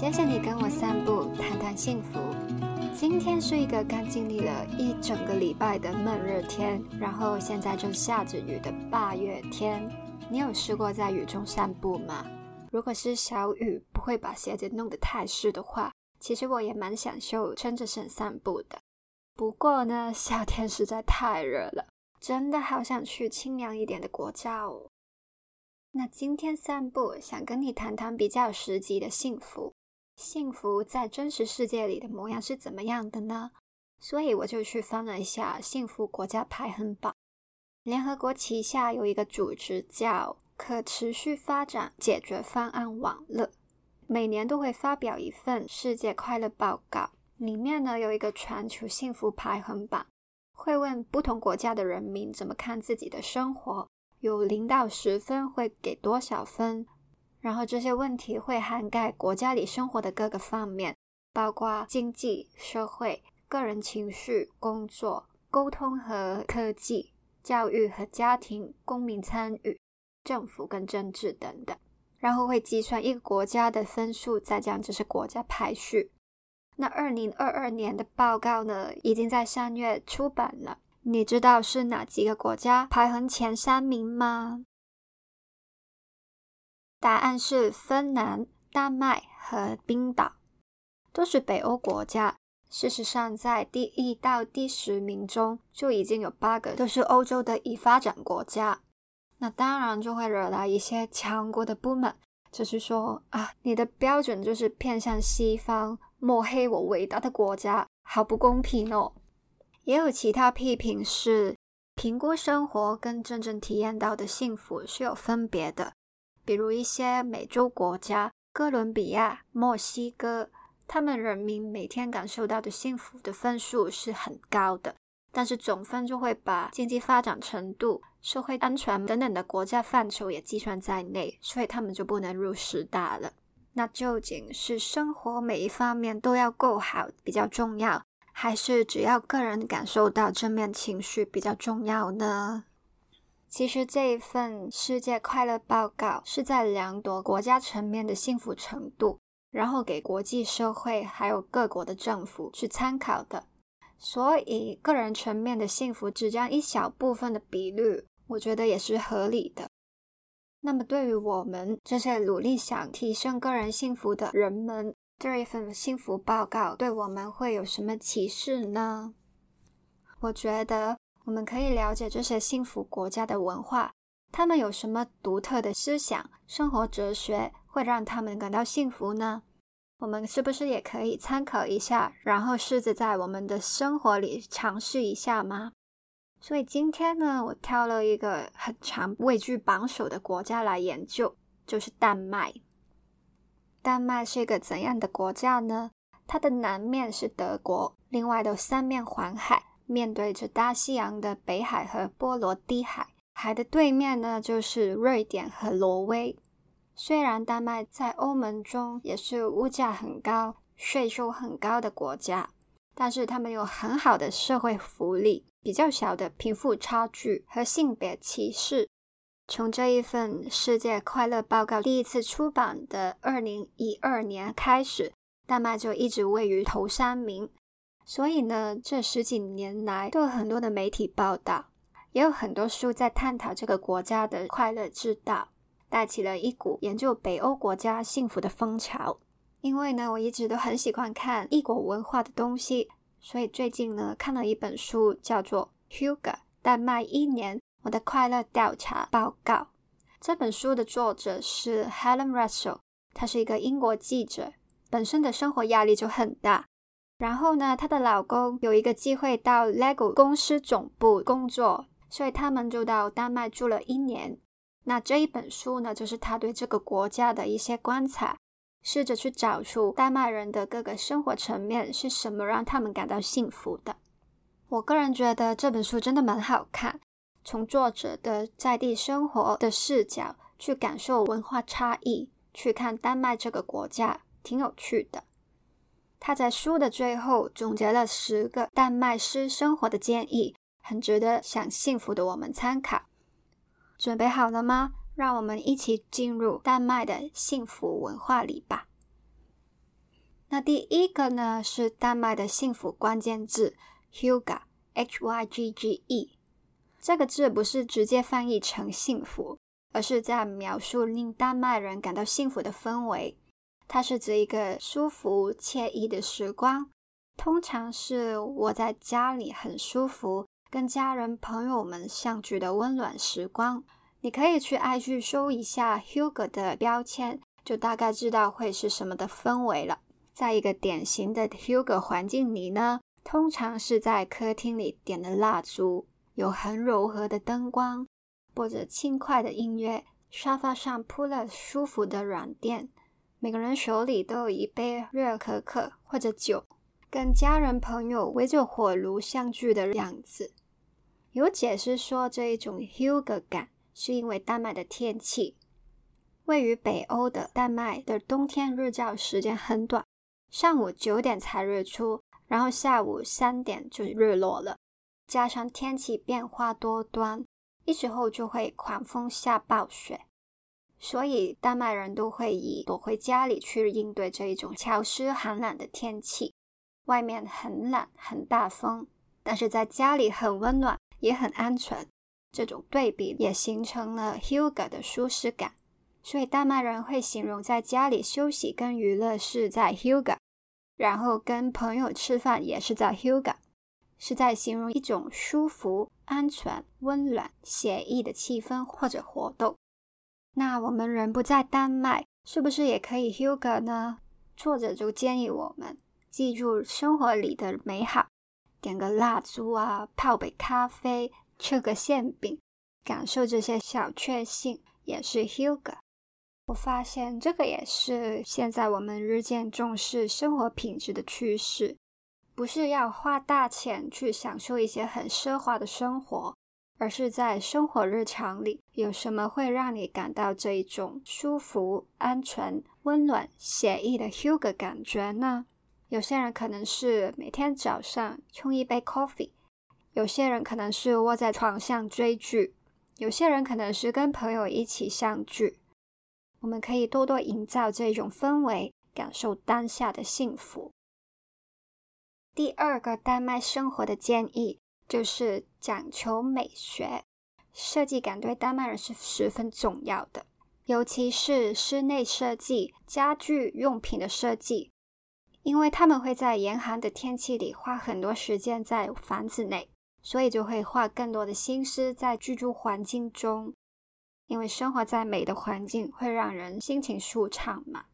谢谢你跟我散步，谈谈幸福。今天是一个刚经历了一整个礼拜的闷热天，然后现在正下着雨的八月天。你有试过在雨中散步吗？如果是小雨，不会把鞋子弄得太湿的话，其实我也蛮享受撑着伞散步的。不过呢，夏天实在太热了，真的好想去清凉一点的国家哦。那今天散步，想跟你谈谈比较实际的幸福。幸福在真实世界里的模样是怎么样的呢？所以我就去翻了一下幸福国家排行榜。联合国旗下有一个组织叫可持续发展解决方案网络，每年都会发表一份世界快乐报告，里面呢有一个全球幸福排行榜，会问不同国家的人民怎么看自己的生活。有零到十分会给多少分？然后这些问题会涵盖国家里生活的各个方面，包括经济、社会、个人情绪、工作、沟通和科技、教育和家庭、公民参与、政府跟政治等等。然后会计算一个国家的分数，再将这些国家排序。那二零二二年的报告呢，已经在三月出版了。你知道是哪几个国家排行前三名吗？答案是芬兰、丹麦和冰岛，都是北欧国家。事实上，在第一到第十名中就已经有八个都是欧洲的已发展国家。那当然就会惹来一些强国的不满，就是说啊，你的标准就是偏向西方，抹黑我伟大的国家，好不公平哦。也有其他批评是，评估生活跟真正体验到的幸福是有分别的。比如一些美洲国家，哥伦比亚、墨西哥，他们人民每天感受到的幸福的分数是很高的，但是总分就会把经济发展程度、社会安全等等的国家范畴也计算在内，所以他们就不能入十大了。那究竟是生活每一方面都要够好比较重要？还是只要个人感受到正面情绪比较重要呢？其实这一份世界快乐报告是在量度国家层面的幸福程度，然后给国际社会还有各国的政府去参考的。所以个人层面的幸福只占一小部分的比率，我觉得也是合理的。那么对于我们这些努力想提升个人幸福的人们，这一份幸福报告对我们会有什么启示呢？我觉得我们可以了解这些幸福国家的文化，他们有什么独特的思想、生活哲学，会让他们感到幸福呢？我们是不是也可以参考一下，然后试着在我们的生活里尝试一下吗？所以今天呢，我挑了一个很常位居榜首的国家来研究，就是丹麦。丹麦是一个怎样的国家呢？它的南面是德国，另外的三面环海，面对着大西洋的北海和波罗的海。海的对面呢，就是瑞典和挪威。虽然丹麦在欧盟中也是物价很高、税收很高的国家，但是他们有很好的社会福利，比较小的贫富差距和性别歧视。从这一份世界快乐报告第一次出版的二零一二年开始，丹麦就一直位于头三名。所以呢，这十几年来都有很多的媒体报道，也有很多书在探讨这个国家的快乐之道，带起了一股研究北欧国家幸福的风潮。因为呢，我一直都很喜欢看异国文化的东西，所以最近呢，看了一本书，叫做《Hugo 丹麦一年》。我的快乐调查报告这本书的作者是 Helen Russell，她是一个英国记者，本身的生活压力就很大。然后呢，她的老公有一个机会到 LEGO 公司总部工作，所以他们就到丹麦住了一年。那这一本书呢，就是他对这个国家的一些观察，试着去找出丹麦人的各个生活层面是什么让他们感到幸福的。我个人觉得这本书真的蛮好看。从作者的在地生活的视角去感受文化差异，去看丹麦这个国家，挺有趣的。他在书的最后总结了十个丹麦式生活的建议，很值得想幸福的我们参考。准备好了吗？让我们一起进入丹麦的幸福文化里吧。那第一个呢是丹麦的幸福关键字 “Hygge”，H Y G G E。这个字不是直接翻译成幸福，而是在描述令丹麦人感到幸福的氛围。它是指一个舒服惬意的时光，通常是我在家里很舒服，跟家人朋友们相聚的温暖时光。你可以去 IG 搜一下 Hugo 的标签，就大概知道会是什么的氛围了。在一个典型的 Hugo 环境里呢，通常是在客厅里点的蜡烛，有很柔和的灯光，播着轻快的音乐，沙发上铺了舒服的软垫，每个人手里都有一杯热可可或者酒，跟家人朋友围着火炉相聚的样子。有解释说，这一种 Hygge 感是因为丹麦的天气，位于北欧的丹麦的冬天日照时间很短。上午九点才日出，然后下午三点就日落了。加上天气变化多端，一时候就会狂风下暴雪，所以丹麦人都会以躲回家里去应对这一种潮湿寒冷的天气。外面很冷很大风，但是在家里很温暖也很安全。这种对比也形成了 Hugo 的舒适感。所以丹麦人会形容在家里休息跟娱乐是在 Hugo，然后跟朋友吃饭也是在 Hugo，是在形容一种舒服、安全、温暖、写意的气氛或者活动。那我们人不在丹麦，是不是也可以 Hygge 呢？作者就建议我们记住生活里的美好，点个蜡烛啊，泡杯咖啡，吃个馅饼，感受这些小确幸，也是 Hugo。我发现这个也是现在我们日渐重视生活品质的趋势，不是要花大钱去享受一些很奢华的生活，而是在生活日常里有什么会让你感到这一种舒服、安全、温暖、写意的 hug 感觉呢？有些人可能是每天早上冲一杯 coffee，有些人可能是窝在床上追剧，有些人可能是跟朋友一起相聚。我们可以多多营造这种氛围，感受当下的幸福。第二个丹麦生活的建议就是讲求美学，设计感对丹麦人是十分重要的，尤其是室内设计、家具用品的设计，因为他们会在严寒的天气里花很多时间在房子内，所以就会花更多的心思在居住环境中。因为生活在美的环境会让人心情舒畅嘛。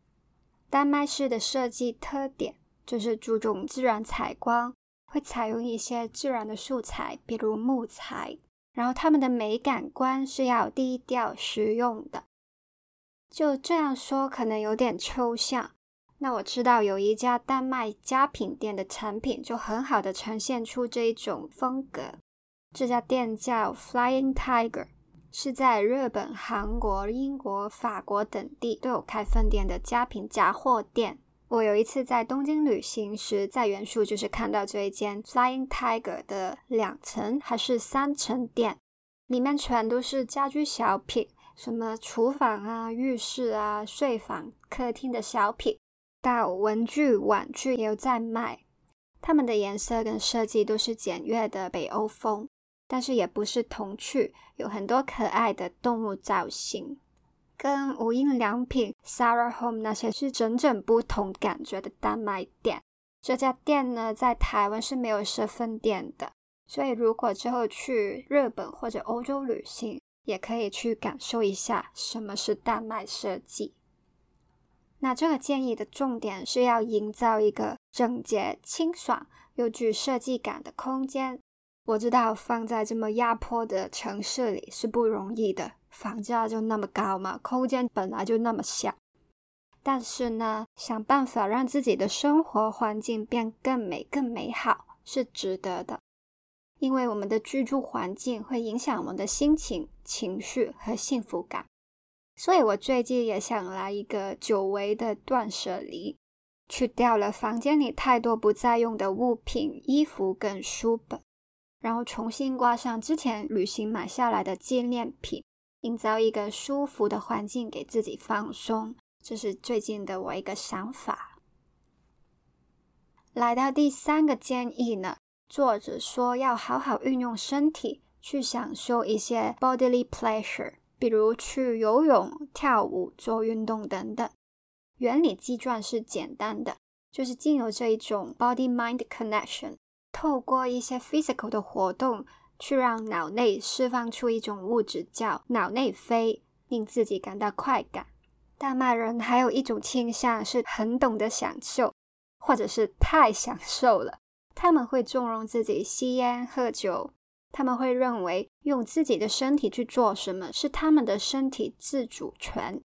丹麦式的设计特点就是注重自然采光，会采用一些自然的素材，比如木材。然后他们的美感观是要低调实用的。就这样说可能有点抽象。那我知道有一家丹麦家品店的产品就很好的呈现出这一种风格。这家店叫 Flying Tiger。是在日本、韩国、英国、法国等地都有开分店的家品杂货店。我有一次在东京旅行时，在原宿就是看到这一间 Flying Tiger 的两层还是三层店，里面全都是家居小品，什么厨房啊、浴室啊、睡房、客厅的小品，到文具、玩具也有在卖。他们的颜色跟设计都是简约的北欧风。但是也不是童趣，有很多可爱的动物造型，跟无印良品、Sarah Home 那些是整整不同感觉的丹麦店。这家店呢，在台湾是没有设分店的，所以如果之后去日本或者欧洲旅行，也可以去感受一下什么是丹麦设计。那这个建议的重点是要营造一个整洁、清爽又具设计感的空间。我知道放在这么压迫的城市里是不容易的，房价就那么高嘛，空间本来就那么小。但是呢，想办法让自己的生活环境变更美、更美好是值得的，因为我们的居住环境会影响我们的心情、情绪和幸福感。所以我最近也想来一个久违的断舍离，去掉了房间里太多不再用的物品、衣服跟书本。然后重新挂上之前旅行买下来的纪念品，营造一个舒服的环境给自己放松，这是最近的我一个想法。来到第三个建议呢，作者说要好好运用身体去享受一些 bodily pleasure，比如去游泳、跳舞、做运动等等。原理计算是简单的，就是经由这一种 body-mind connection，透过一些 physical 的活动，去让脑内释放出一种物质叫脑内啡，令自己感到快感。大麦人还有一种倾向是很懂得享受。或者是太享受了，他们会纵容自己吸烟喝酒，他们会认为用自己的身体去做什么是他们的身体自主权。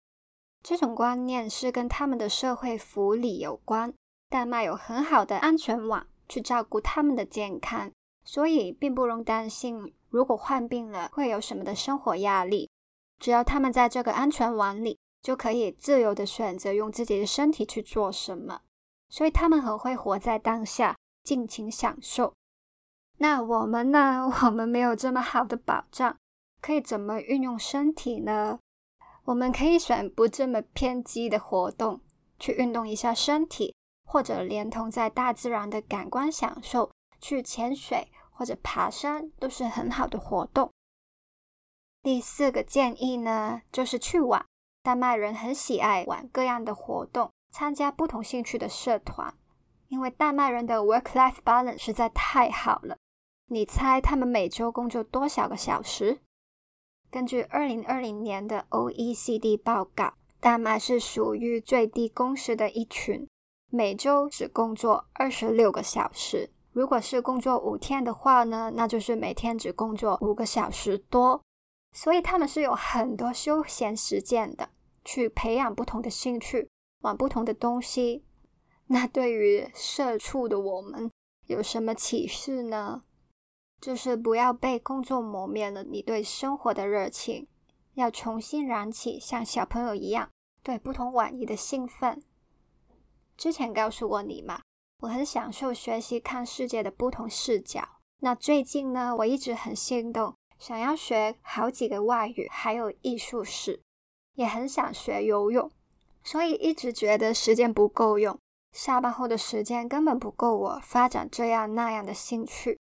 这种观念是跟他们的社会福利有关。丹麦有很好的安全网去照顾他们的健康，所以并不用担心如果患病了会有什么的生活压力。只要他们在这个安全网里，就可以自由的选择用自己的身体去做什么。所以他们很会活在当下，尽情享受。那我们呢？我们没有这么好的保障，可以怎么运用身体呢？我们可以选不这么偏激的活动，去运动一下身体，或者连同在大自然的感官享受，去潜水或者爬山，都是很好的活动。第四个建议呢，就是去玩。丹麦人很喜爱玩各样的活动。参加不同兴趣的社团，因为丹麦人的 work-life balance 实在太好了。你猜他们每周工作多少个小时？根据二零二零年的 OECD 报告，丹麦是属于最低工时的一群，每周只工作二十六个小时。如果是工作五天的话呢，那就是每天只工作五个小时多。所以他们是有很多休闲时间的，去培养不同的兴趣。玩不同的东西，那对于社畜的我们有什么启示呢？就是不要被工作磨灭了你对生活的热情，要重新燃起像小朋友一样对不同玩意的兴奋。之前告诉过你嘛，我很享受学习看世界的不同视角。那最近呢，我一直很心动，想要学好几个外语，还有艺术史，也很想学游泳。所以一直觉得时间不够用，下班后的时间根本不够我发展这样那样的兴趣。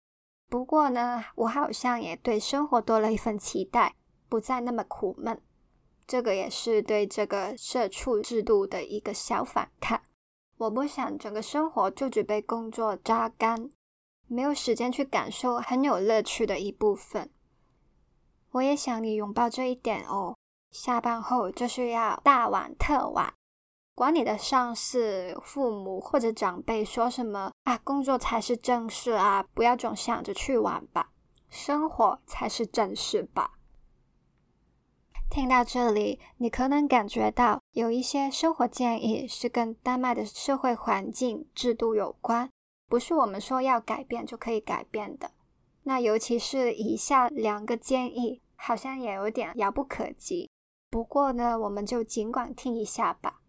不过呢，我好像也对生活多了一份期待，不再那么苦闷。这个也是对这个社畜制度的一个小反抗。我不想整个生活就只被工作榨干，没有时间去感受很有乐趣的一部分。我也想你拥抱这一点哦。下班后就是要大玩特玩，管你的上司、父母或者长辈说什么啊，工作才是正事啊，不要总想着去玩吧，生活才是正事吧。听到这里，你可能感觉到有一些生活建议是跟丹麦的社会环境制度有关，不是我们说要改变就可以改变的。那尤其是以下两个建议，好像也有点遥不可及。不过呢，我们就尽管听一下吧。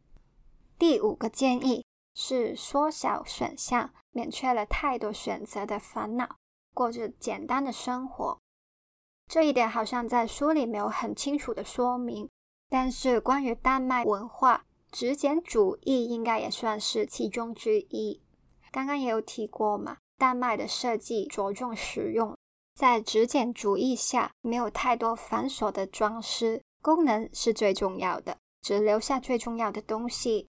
第五个建议是缩小选项，免去了太多选择的烦恼，过着简单的生活。这一点好像在书里没有很清楚的说明，但是关于丹麦文化，极简主义应该也算是其中之一。刚刚也有提过嘛，丹麦的设计着重实用，在极简主义下，没有太多繁琐的装饰。功能是最重要的，只留下最重要的东西。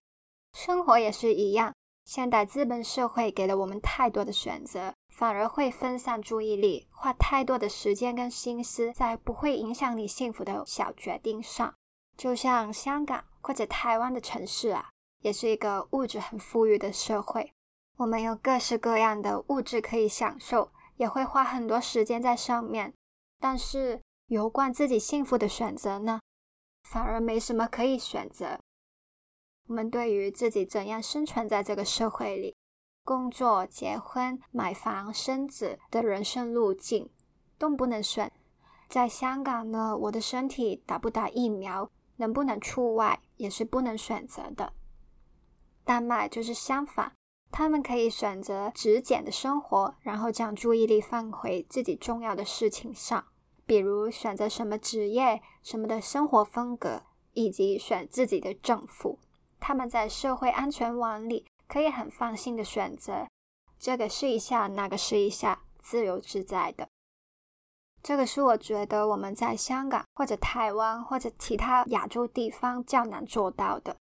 生活也是一样，现代资本社会给了我们太多的选择，反而会分散注意力，花太多的时间跟心思在不会影响你幸福的小决定上。就像香港或者台湾的城市啊，也是一个物质很富裕的社会，我们有各式各样的物质可以享受，也会花很多时间在上面。但是，有关自己幸福的选择呢？反而没什么可以选择。我们对于自己怎样生存在这个社会里，工作、结婚、买房、生子的人生路径都不能选。在香港呢，我的身体打不打疫苗，能不能出外，也是不能选择的。丹麦就是相反，他们可以选择极简的生活，然后将注意力放回自己重要的事情上。比如选择什么职业、什么的生活风格，以及选自己的政府，他们在社会安全网里可以很放心的选择，这个试一下，那个试一下，自由自在的。这个是我觉得我们在香港或者台湾或者其他亚洲地方较难做到的。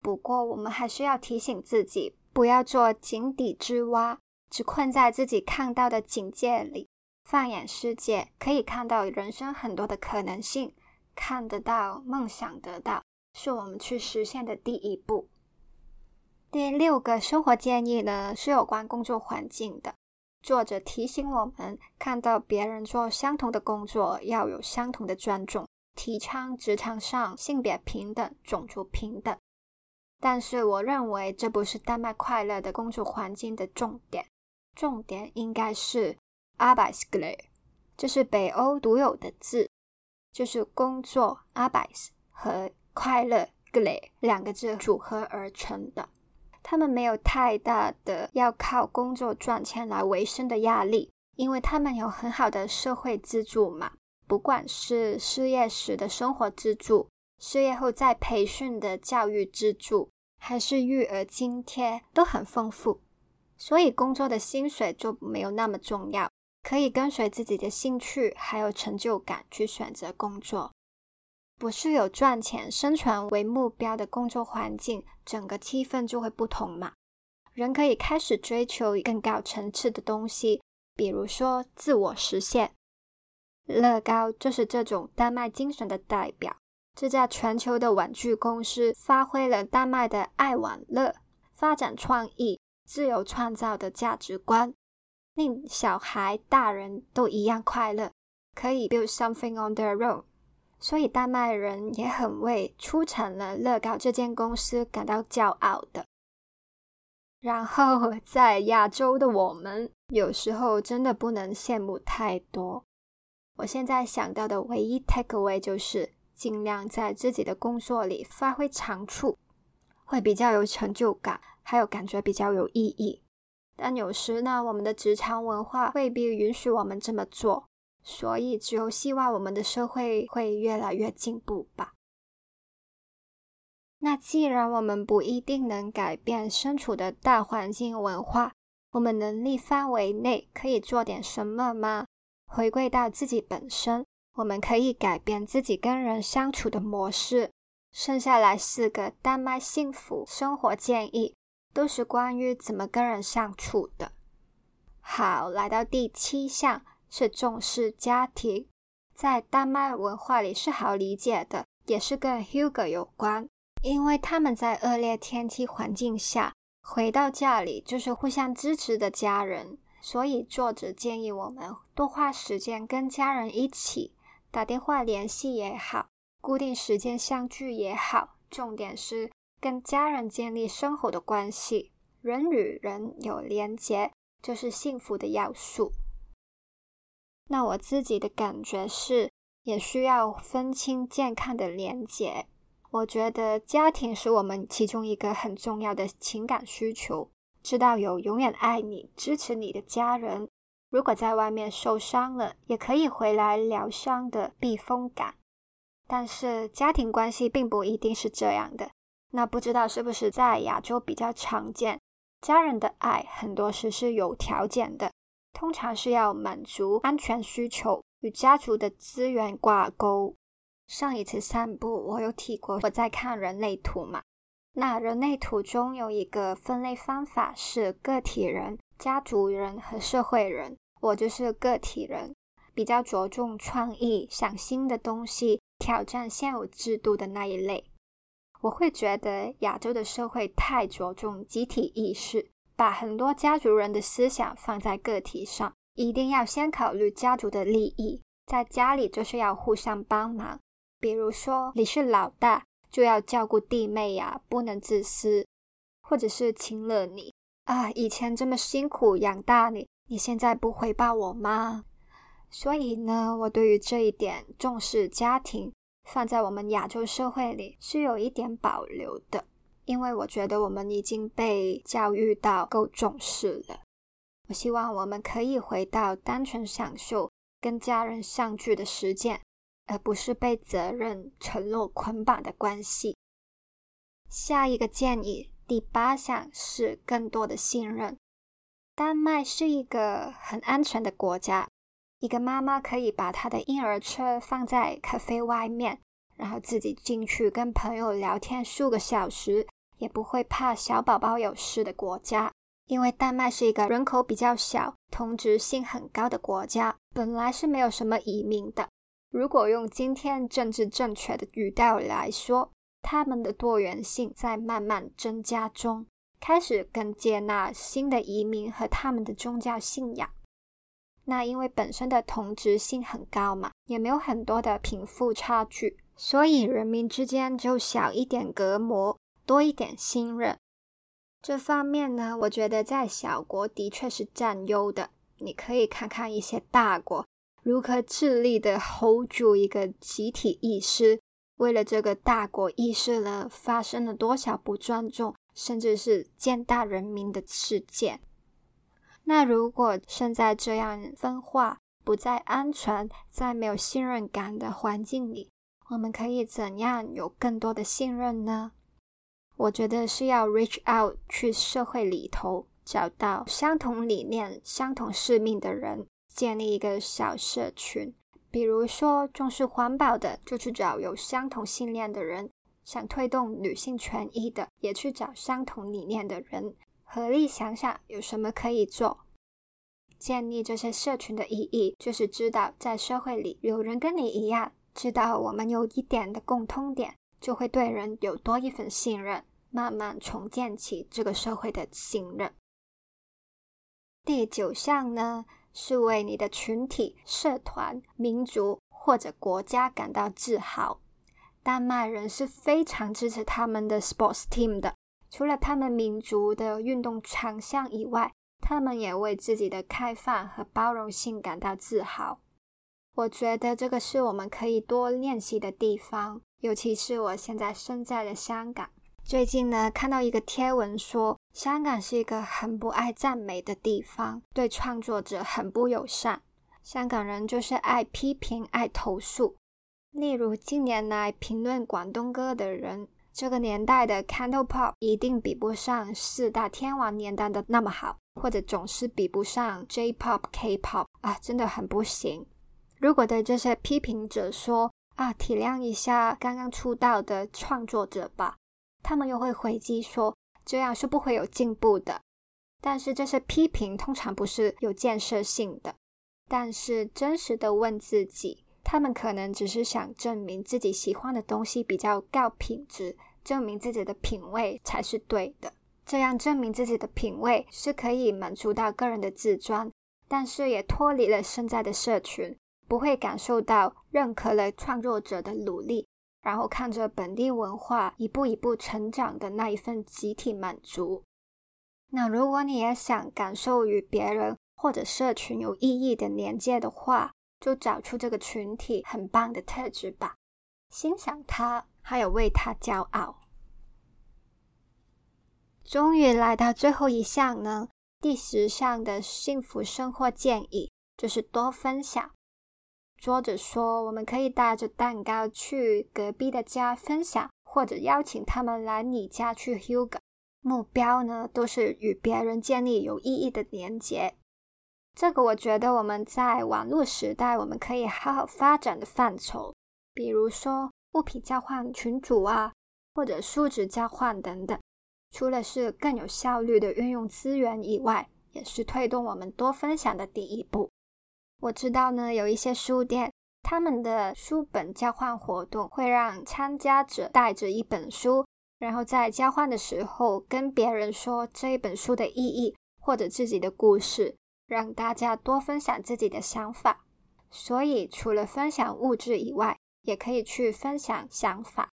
不过，我们还是要提醒自己，不要做井底之蛙，只困在自己看到的警戒里。放眼世界，可以看到人生很多的可能性，看得到，梦想得到，是我们去实现的第一步。第六个生活建议呢，是有关工作环境的。作者提醒我们，看到别人做相同的工作，要有相同的尊重，提倡职场上性别平等、种族平等。但是，我认为这不是丹麦快乐的工作环境的重点，重点应该是 “arbetsglädje”，这是北欧独有的字，就是工作 “arbets” 和快乐 “glädje” 两个字组合而成的。他们没有太大的要靠工作赚钱来维生的压力，因为他们有很好的社会资助嘛。不管是失业时的生活资助，失业后再培训的教育资助，还是育儿津贴，都很丰富。所以工作的薪水就没有那么重要，可以跟随自己的兴趣还有成就感去选择工作。不是有赚钱、生存为目标的工作环境，整个气氛就会不同嘛。人可以开始追求更高层次的东西，比如说自我实现。乐高就是这种丹麦精神的代表。这家全球的玩具公司发挥了丹麦的爱玩乐、发展创意、自由创造的价值观，令小孩、大人都一样快乐，可以 build something on their own。所以，丹麦人也很为出产了乐高这间公司感到骄傲的。然后，在亚洲的我们，有时候真的不能羡慕太多。我现在想到的唯一 take away 就是尽量在自己的工作里发挥长处，会比较有成就感，还有感觉比较有意义。但有时呢，我们的职场文化未必允许我们这么做。所以，只有希望我们的社会会越来越进步吧。那既然我们不一定能改变身处的大环境文化，我们能力范围内可以做点什么吗？回归到自己本身，我们可以改变自己跟人相处的模式。剩下来四个丹麦幸福生活建议，都是关于怎么跟人相处的。好，来到第七项。是重视家庭，在丹麦文化里是好理解的，也是跟 Hugo 有关，因为他们在恶劣天气环境下回到家里就是互相支持的家人，所以作者建议我们多花时间跟家人一起打电话联系也好，固定时间相聚也好，重点是跟家人建立深厚的关系，人与人有连结就是幸福的要素。那我自己的感觉是，也需要分清健康的连结。我觉得家庭是我们其中一个很重要的情感需求，知道有永远爱你、支持你的家人。如果在外面受伤了，也可以回来疗伤的避风港。但是家庭关系并不一定是这样的。那不知道是不是在亚洲比较常见？家人的爱很多时是有条件的。通常是要满足安全需求，与家族的资源挂钩。上一次散步，我有提过我在看人类图嘛？那人类图中有一个分类方法是个体人、家族人和社会人。我就是个体人，比较着重创意、想新的东西、挑战现有制度的那一类。我会觉得亚洲的社会太着重集体意识。把很多家族人的思想放在个体上，一定要先考虑家族的利益。在家里就是要互相帮忙，比如说你是老大，就要照顾弟妹呀，不能自私，或者是亲了你啊，以前这么辛苦养大你，你现在不回报我吗？所以呢，我对于这一点重视家庭，放在我们亚洲社会里是有一点保留的。因为我觉得我们已经被教育到够重视了。我希望我们可以回到单纯享受跟家人相聚的时间，而不是被责任、承诺捆绑的关系。下一个建议，第八项是更多的信任。丹麦是一个很安全的国家，一个妈妈可以把她的婴儿车放在咖啡外面，然后自己进去跟朋友聊天数个小时，也不会怕小宝宝有事的国家。因为丹麦是一个人口比较小、同质性很高的国家，本来是没有什么移民的。如果用今天政治正确的语调来说，他们的多元性在慢慢增加中。开始更接纳新的移民和他们的宗教信仰。那因为本身的同质性很高嘛，也没有很多的贫富差距，所以人民之间就小一点隔膜，多一点信任。这方面呢，我觉得在小国的确是占优的。你可以看看一些大国如何致力的 hold 住一个集体意识，为了这个大国意识了发生了多少不尊重。甚至是践踏人民的事件。那如果现在这样分化、不再安全、在没有信任感的环境里，我们可以怎样有更多的信任呢？我觉得是要 reach out 去社会里头，找到相同理念、相同使命的人，建立一个小社群。比如说重视环保的，就去找有相同信念的人。想推动女性权益的，也去找相同理念的人，合力想想有什么可以做。建立这些社群的意义，就是知道在社会里有人跟你一样，知道我们有一点的共通点，就会对人有多一份信任，慢慢重建起这个社会的信任。第九项呢，是为你的群体、社团、民族或者国家感到自豪。丹麦人是非常支持他们的 sports team 的。除了他们民族的运动强项以外，他们也为自己的开放和包容性感到自豪。我觉得这个是我们可以多练习的地方，尤其是我现在身在的香港。最近呢，看到一个贴文说，香港是一个很不爱赞美的地方，对创作者很不友善。香港人就是爱批评、爱投诉。例如，近年来评论广东歌的人，这个年代的 Candle Pop 一定比不上四大天王年代的那么好，或者总是比不上 J Pop、K Pop 啊，真的很不行。如果对这些批评者说啊，体谅一下刚刚出道的创作者吧，他们又会回击说，这样是不会有进步的。但是这些批评通常不是有建设性的，但是真实的问自己。他们可能只是想证明自己喜欢的东西比较高品质，证明自己的品味才是对的。这样证明自己的品味是可以满足到个人的自尊，但是也脱离了现在的社群，不会感受到认可了创作者的努力，然后看着本地文化一步一步成长的那一份集体满足。那如果你也想感受与别人或者社群有意义的连接的话，就找出这个群体很棒的特质吧，欣赏他，还有为他骄傲。终于来到最后一项呢，第十项的幸福生活建议就是多分享。作者说，我们可以带着蛋糕去隔壁的家分享，或者邀请他们来你家去 Hugo。目标呢，都是与别人建立有意义的连结。这个我觉得我们在网络时代，我们可以好好发展的范畴，比如说物品交换群组啊，或者数值交换等等。除了是更有效率的运用资源以外，也是推动我们多分享的第一步。我知道呢，有一些书店，他们的书本交换活动会让参加者带着一本书，然后在交换的时候跟别人说这一本书的意义或者自己的故事。让大家多分享自己的想法，所以除了分享物质以外，也可以去分享想法。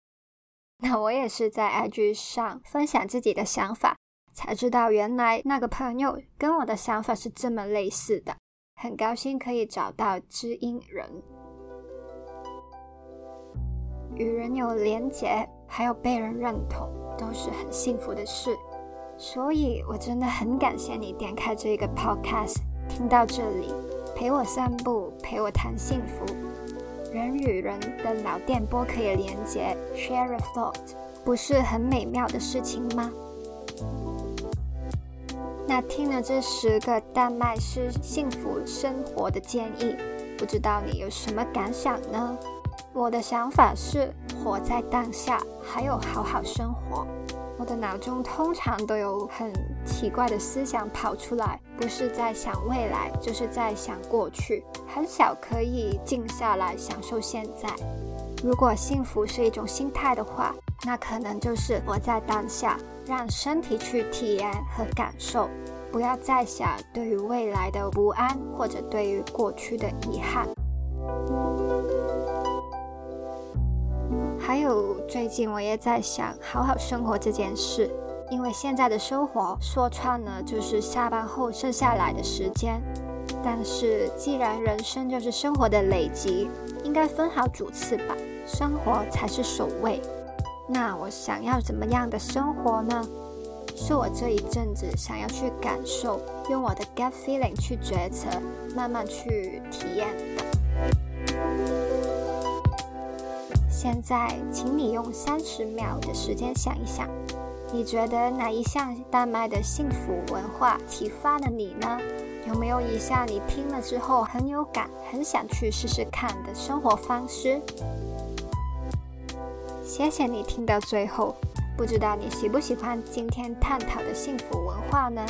那我也是在 IG 上分享自己的想法，才知道原来那个朋友跟我的想法是这么类似的。很高兴可以找到知音人，与人有连结，还有被人认同，都是很幸福的事。所以，我真的很感谢你点开这个 podcast，听到这里，陪我散步，陪我谈幸福。人与人的脑电波可以连接，share a thought，不是很美妙的事情吗？那听了这十个丹麦式幸福生活的建议，不知道你有什么感想呢？我的想法是活在当下，还有好好生活。我的脑中通常都有很奇怪的思想跑出来，不是在想未来，就是在想过去，很少可以静下来享受现在。如果幸福是一种心态的话，那可能就是活在当下，让身体去体验和感受，不要再想对于未来的不安或者对于过去的遗憾。还有，最近我也在想好好生活这件事，因为现在的生活说穿了就是下班后剩下来的时间。但是，既然人生就是生活的累积，应该分好主次吧，生活才是首位。那我想要怎么样的生活呢？是我这一阵子想要去感受，用我的 gut feeling 去决策，慢慢去体验的。现在，请你用三十秒的时间想一想，你觉得哪一项丹麦的幸福文化启发了你呢？有没有一项你听了之后很有感、很想去试试看的生活方式？谢谢你听到最后，不知道你喜不喜欢今天探讨的幸福文化呢？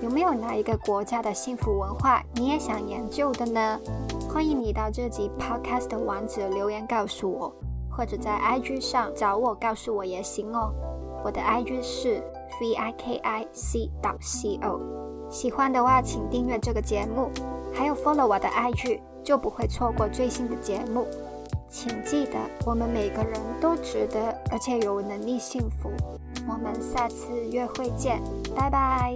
有没有哪一个国家的幸福文化你也想研究的呢？欢迎你到这集 podcast 的网址留言告诉我，或者在 IG 上找我告诉我也行哦。我的 IG 是 v i k i c 到 c o。喜欢的话，请订阅这个节目，还有 follow 我的 IG，就不会错过最新的节目。请记得，我们每个人都值得，而且有能力幸福。我们下次约会见，拜拜。